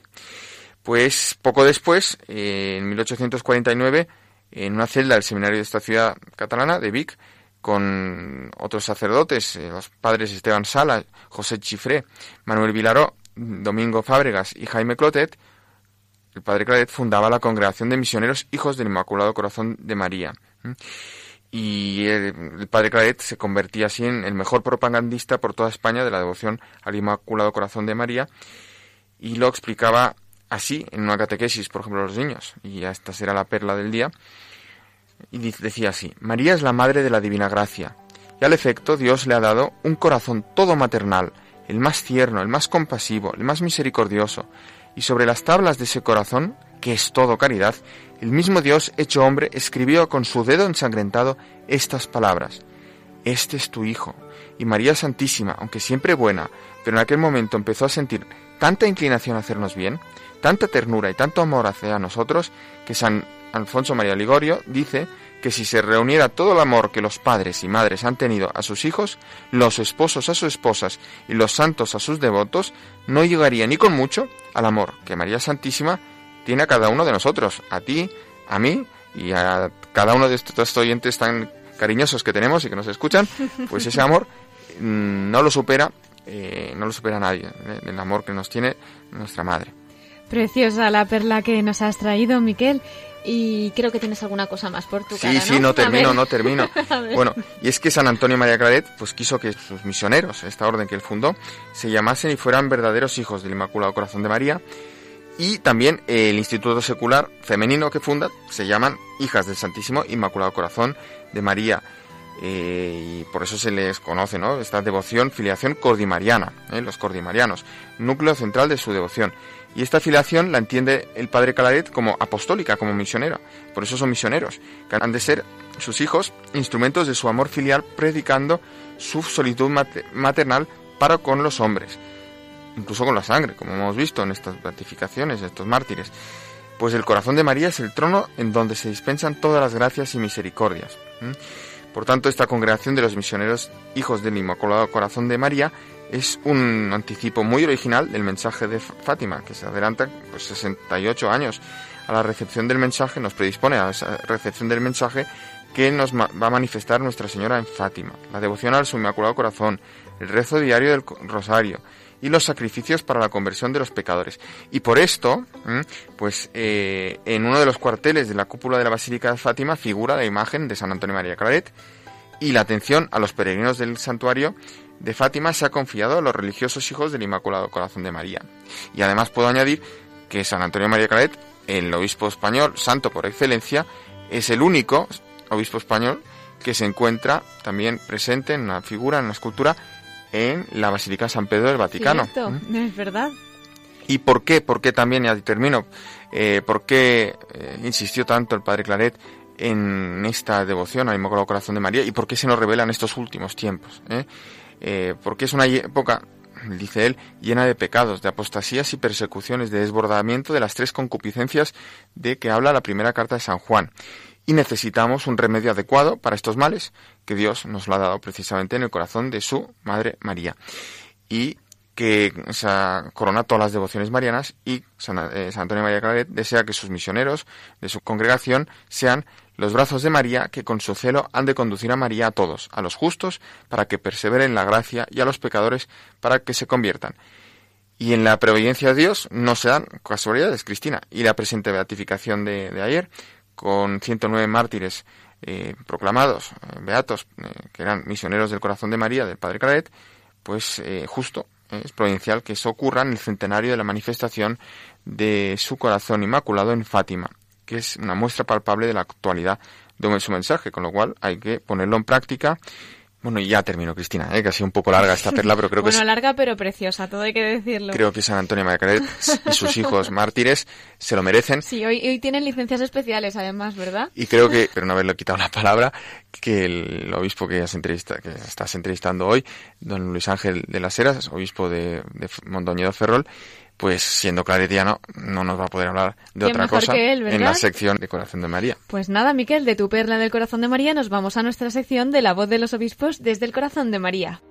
Pues poco después, en 1849, en una celda del seminario de esta ciudad catalana, de Vic, con otros sacerdotes, eh, los padres Esteban Sala, José Chifré, Manuel Vilaró, Domingo Fábregas y Jaime Clotet, el padre Claret fundaba la Congregación de Misioneros Hijos del Inmaculado Corazón de María. Y el, padre Claret se convertía así en el mejor propagandista por toda España de la devoción al Inmaculado Corazón de María y lo explicaba así en una catequesis, por ejemplo, los niños. Y esta será la perla del día. Y decía así, María es la madre de la divina gracia. Y al efecto Dios le ha dado un corazón todo maternal, el más tierno, el más compasivo, el más misericordioso, y sobre las tablas de ese corazón, que es todo caridad, el mismo Dios hecho hombre escribió con su dedo ensangrentado estas palabras. Este es tu Hijo. Y María Santísima, aunque siempre buena, pero en aquel momento empezó a sentir tanta inclinación a hacernos bien, tanta ternura y tanto amor hacia nosotros, que San Alfonso María Ligorio dice que si se reuniera todo el amor que los padres y madres han tenido a sus hijos, los esposos a sus esposas y los santos a sus devotos, no llegaría ni con mucho al amor que María Santísima tiene a cada uno de nosotros, a ti, a mí y a cada uno de estos oyentes tan cariñosos que tenemos y que nos escuchan, pues ese amor mm, no lo supera, eh, no lo supera nadie, eh, el amor que nos tiene nuestra madre. Preciosa la perla que nos has traído, Miquel. Y creo que tienes alguna cosa más por tu sí, cara, Sí, sí, no termino, no termino. bueno, y es que San Antonio María Claret pues quiso que sus misioneros, esta orden que él fundó, se llamasen y fueran verdaderos hijos del Inmaculado Corazón de María. Y también el Instituto Secular Femenino que funda se llaman Hijas del Santísimo Inmaculado Corazón de María. Eh, y por eso se les conoce, ¿no? Esta devoción, filiación cordimariana, ¿eh? los cordimarianos, núcleo central de su devoción. Y esta filiación la entiende el padre Calaret como apostólica, como misionera. Por eso son misioneros, que han de ser sus hijos instrumentos de su amor filial, predicando su solitud maternal para con los hombres, incluso con la sangre, como hemos visto en estas beatificaciones, estos mártires. Pues el corazón de María es el trono en donde se dispensan todas las gracias y misericordias. Por tanto, esta congregación de los misioneros hijos del Inmaculado Corazón de María es un anticipo muy original del mensaje de Fátima, que se adelanta pues, 68 años. A la recepción del mensaje, nos predispone a esa recepción del mensaje que nos va a manifestar Nuestra Señora en Fátima, la devoción al su Inmaculado Corazón, el rezo diario del Rosario y los sacrificios para la conversión de los pecadores. Y por esto, pues eh, en uno de los cuarteles de la cúpula de la Basílica de Fátima figura la imagen de San Antonio María Claret y la atención a los peregrinos del santuario de Fátima se ha confiado a los religiosos hijos del Inmaculado Corazón de María. Y además puedo añadir que San Antonio María Claret, el obispo español, santo por excelencia, es el único obispo español que se encuentra también presente en una figura, en una escultura, en la Basílica San Pedro del Vaticano. ¿Mm? es verdad. ¿Y por qué? ¿Por qué también, ya termino, eh, por qué eh, insistió tanto el padre Claret en esta devoción al Inmaculado Corazón de María y por qué se nos revela en estos últimos tiempos? Eh? Eh, porque es una época, dice él, llena de pecados, de apostasías y persecuciones, de desbordamiento de las tres concupiscencias de que habla la primera carta de San Juan. Y necesitamos un remedio adecuado para estos males que Dios nos lo ha dado precisamente en el corazón de su Madre María. Y que se corona todas las devociones marianas y San, eh, Antonio María Claret desea que sus misioneros de su congregación sean los brazos de María que con su celo han de conducir a María a todos, a los justos para que perseveren en la gracia y a los pecadores para que se conviertan. Y en la preobediencia de Dios no se dan casualidades, Cristina. Y la presente beatificación de, ayer, con 109 mártires eh, proclamados, eh, beatos, que eran misioneros del corazón de María, del Padre Claret, pues justo es provincial que eso ocurra en el centenario de la manifestación de su corazón inmaculado en Fátima, que es una muestra palpable de la actualidad de su mensaje, con lo cual hay que ponerlo en práctica bueno, y ya termino, Cristina, ¿eh? que ha sido un poco larga esta perla, pero creo que es... larga pero preciosa, todo hay que decirlo. Creo que San Antonio María y sus hijos mártires se lo merecen. Sí, hoy, hoy tienen licencias especiales además, ¿verdad? Y creo que, pero no haberle quitado la palabra, que el obispo que, entrevista, que estás entrevistando hoy, don Luis Ángel de las Heras, obispo de, de Mondoñedo Ferrol, pues siendo claretiano no nos va a poder hablar de ¿Quién otra cosa él, en la sección de Corazón de María. Pues nada, Miquel, de tu perla del corazón de María nos vamos a nuestra sección de la voz de los obispos desde el corazón de María.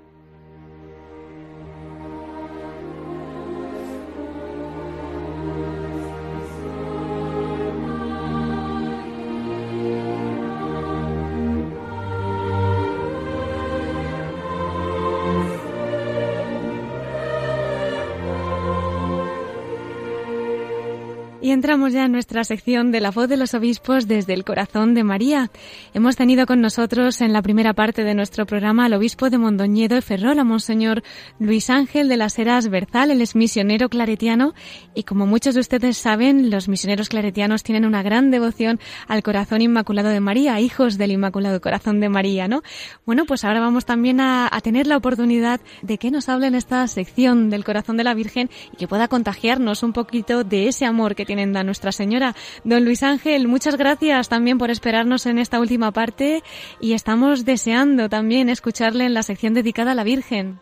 Y entramos ya en nuestra sección de la voz de los obispos desde el corazón de María. Hemos tenido con nosotros en la primera parte de nuestro programa al obispo de Mondoñedo y Ferrol, a Monseñor Luis Ángel de las Heras Berzal. Él es misionero claretiano y como muchos de ustedes saben, los misioneros claretianos tienen una gran devoción al corazón inmaculado de María, hijos del Inmaculado Corazón de María, ¿no? Bueno, pues ahora vamos también a, a tener la oportunidad de que nos hable en esta sección del corazón de la Virgen y que pueda contagiarnos un poquito de ese amor que Nuestra Señora. Don Luis Ángel, muchas gracias también por esperarnos en esta última parte y estamos deseando también escucharle en la sección dedicada a la Virgen.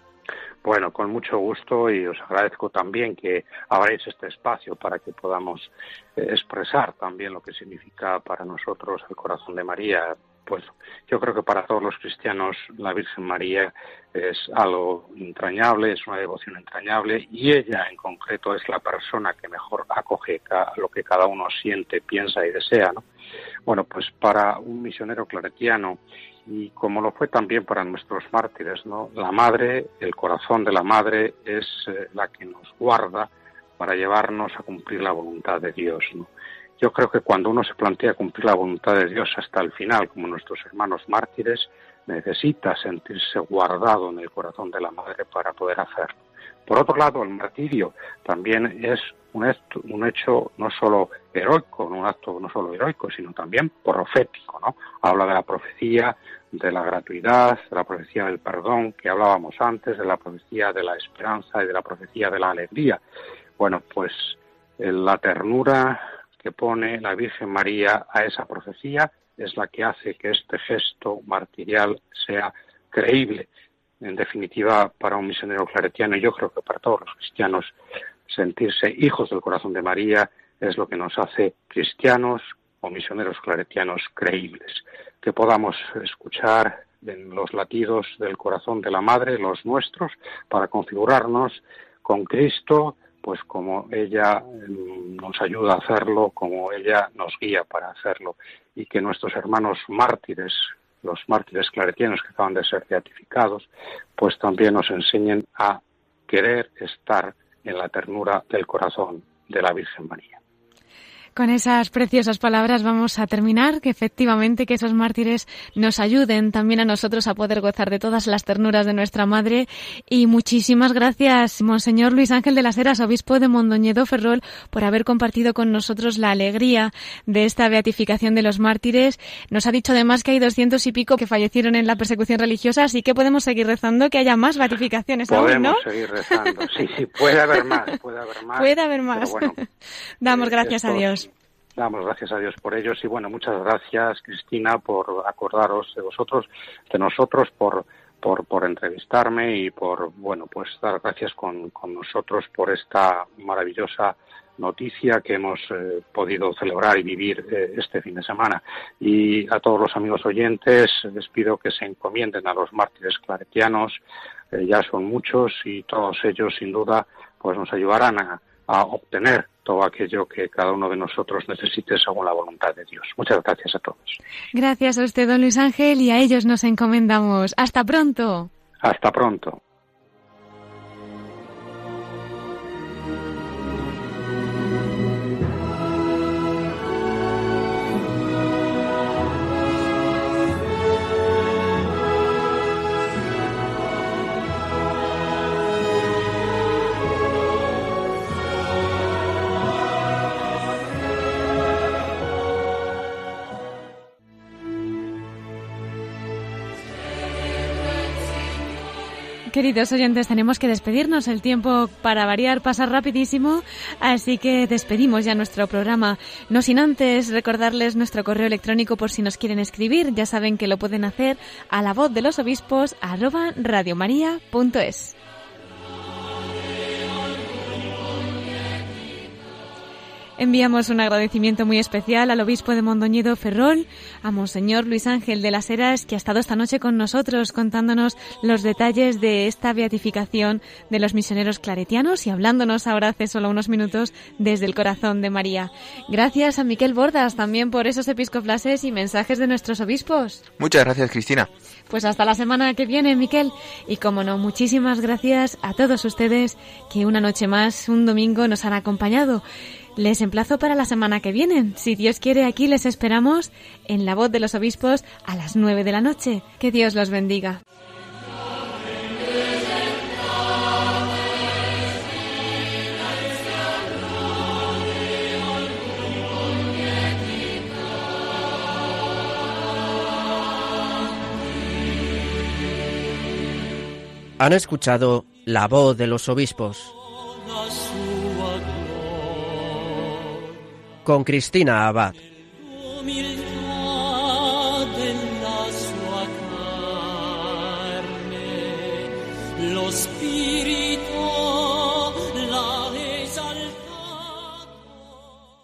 Bueno, con mucho gusto y os agradezco también que abráis este espacio para que podamos eh, expresar también lo que significa para nosotros el corazón de María. Pues yo creo que para todos los cristianos la Virgen María es algo entrañable, es una devoción entrañable y ella en concreto es la persona que mejor acoge lo que cada uno siente, piensa y desea. ¿no? Bueno, pues para un misionero claretiano y como lo fue también para nuestros mártires, ¿no? La madre, el corazón de la madre es eh, la que nos guarda para llevarnos a cumplir la voluntad de Dios. Yo creo que cuando uno se plantea cumplir la voluntad de Dios hasta el final, como nuestros hermanos mártires, necesita sentirse guardado en el corazón de la madre para poder hacerlo. Por otro lado, el martirio también es un hecho, un hecho no solo heroico, un acto no solo heroico, sino también profético, ¿no? Habla de la profecía, de la gratuidad, de la profecía del perdón que hablábamos antes, de la profecía de la esperanza y de la profecía de la alegría. Bueno, pues eh, la ternura que pone la Virgen María a esa profecía es la que hace que este gesto martirial sea creíble. En definitiva, para un misionero claretiano, y yo creo que para todos los cristianos, sentirse hijos del corazón de María es lo que nos hace cristianos o misioneros claretianos creíbles. Que podamos escuchar en los latidos del corazón de la Madre, los nuestros, para configurarnos con Cristo, pues como ella mm, nos ayuda a hacerlo, como ella nos guía para hacerlo, y que nuestros hermanos mártires, los mártires claretianos que acaban de ser beatificados, pues también nos enseñen a querer estar en la ternura del corazón de la Virgen María. Con esas preciosas palabras vamos a terminar, que efectivamente que esos mártires nos ayuden también a nosotros a poder gozar de todas las ternuras de nuestra Madre. Y muchísimas gracias, Monseñor Luis Ángel de las Heras, obispo de Mondoñedo Ferrol, por haber compartido con nosotros la alegría de esta beatificación de los mártires. Nos ha dicho además que hay doscientos y pico que fallecieron en la persecución religiosa, así que podemos seguir rezando que haya más beatificaciones aún, Podemos ¿no? seguir rezando. Sí, sí, puede haber más, puede haber más. Puede haber más. bueno, Damos eh, gracias a Dios. Damos gracias a Dios por ellos y bueno, muchas gracias Cristina por acordaros de vosotros, de nosotros, por, por, por entrevistarme y por, bueno, pues dar gracias con, con nosotros por esta maravillosa noticia que hemos eh, podido celebrar y vivir eh, este fin de semana. Y a todos los amigos oyentes les pido que se encomienden a los mártires claretianos, eh, ya son muchos y todos ellos sin duda pues nos ayudarán a, a obtener todo aquello que cada uno de nosotros necesite según la voluntad de Dios. Muchas gracias a todos. Gracias a usted, don Luis Ángel, y a ellos nos encomendamos. Hasta pronto. Hasta pronto. Queridos oyentes, tenemos que despedirnos. El tiempo para variar pasa rapidísimo, así que despedimos ya nuestro programa. No sin antes recordarles nuestro correo electrónico por si nos quieren escribir. Ya saben que lo pueden hacer a la voz de los obispos arroba radiomaria.es. Enviamos un agradecimiento muy especial al obispo de Mondoñedo Ferrol, a Monseñor Luis Ángel de las Heras, que ha estado esta noche con nosotros contándonos los detalles de esta beatificación de los misioneros claretianos y hablándonos ahora hace solo unos minutos desde el corazón de María. Gracias a Miquel Bordas también por esos episcoplases y mensajes de nuestros obispos. Muchas gracias, Cristina. Pues hasta la semana que viene, Miquel. Y como no, muchísimas gracias a todos ustedes que una noche más, un domingo, nos han acompañado. Les emplazo para la semana que viene. Si Dios quiere, aquí les esperamos en la voz de los obispos a las nueve de la noche. Que Dios los bendiga. Han escuchado la voz de los obispos con Cristina Abad.